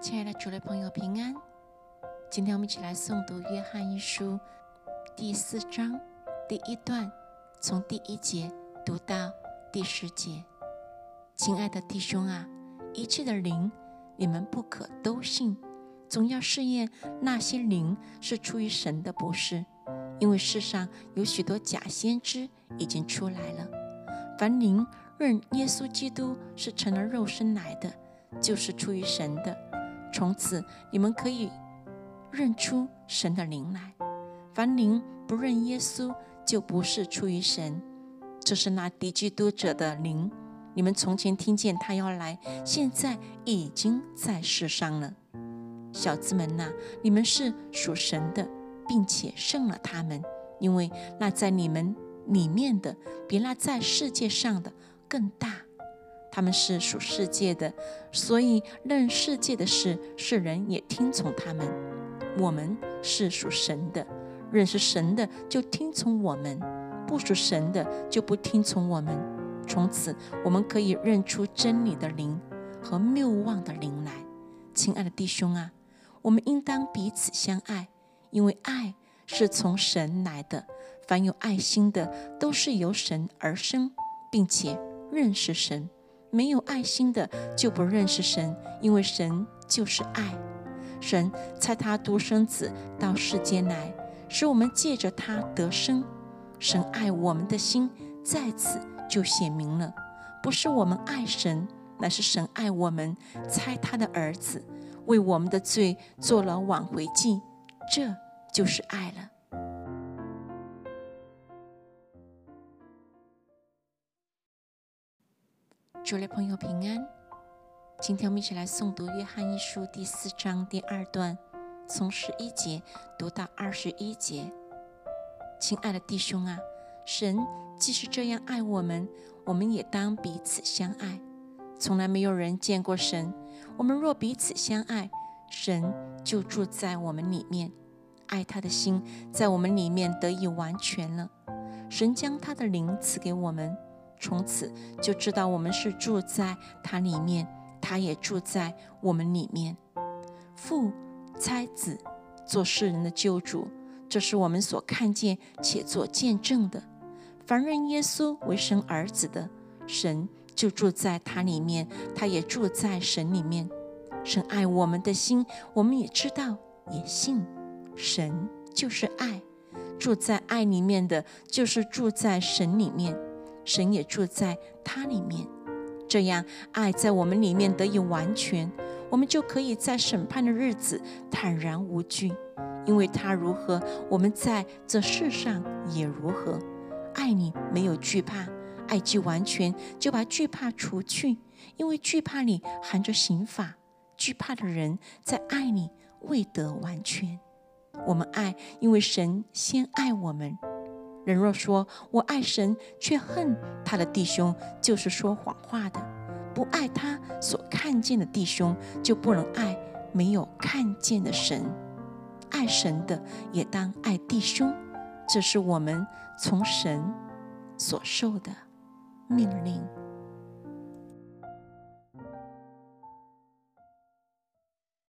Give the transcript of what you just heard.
亲爱的主的朋友，平安！今天我们一起来诵读《约翰一书》第四章第一段，从第一节读到第十节。亲爱的弟兄啊，一切的灵，你们不可都信，总要试验那些灵是出于神的，不是。因为世上有许多假先知已经出来了。凡灵认耶稣基督是成了肉身来的，就是出于神的。从此你们可以认出神的灵来。凡灵不认耶稣，就不是出于神。这是那敌基督者的灵。你们从前听见他要来，现在已经在世上了。小子们呐，你们是属神的。并且胜了他们，因为那在你们里面的比那在世界上的更大。他们是属世界的，所以认世界的事，世人也听从他们。我们是属神的，认识神的就听从我们；不属神的就不听从我们。从此，我们可以认出真理的灵和谬妄的灵来。亲爱的弟兄啊，我们应当彼此相爱。因为爱是从神来的，凡有爱心的都是由神而生，并且认识神；没有爱心的就不认识神，因为神就是爱。神差他独生子到世间来，使我们借着他得生。神爱我们的心在此就显明了，不是我们爱神，乃是神爱我们，猜他的儿子为我们的罪做了挽回祭。这就是爱了。主的朋友平安，今天我们一起来诵读《约翰一书》第四章第二段，从十一节读到二十一节。亲爱的弟兄啊，神既是这样爱我们，我们也当彼此相爱。从来没有人见过神，我们若彼此相爱，神就住在我们里面。爱他的心在我们里面得以完全了。神将他的灵赐给我们，从此就知道我们是住在他里面，他也住在我们里面。父差子做世人的救主，这是我们所看见且做见证的。凡认耶稣为神儿子的，神就住在他里面，他也住在神里面。神爱我们的心，我们也知道，也信。神就是爱，住在爱里面的，就是住在神里面，神也住在他里面。这样，爱在我们里面得以完全，我们就可以在审判的日子坦然无惧，因为他如何，我们在这世上也如何。爱你没有惧怕，爱既完全，就把惧怕除去，因为惧怕里含着刑罚。惧怕的人在爱里未得完全。我们爱，因为神先爱我们。人若说我爱神，却恨他的弟兄，就是说谎话的。不爱他所看见的弟兄，就不能爱没有看见的神。爱神的，也当爱弟兄。这是我们从神所受的命令。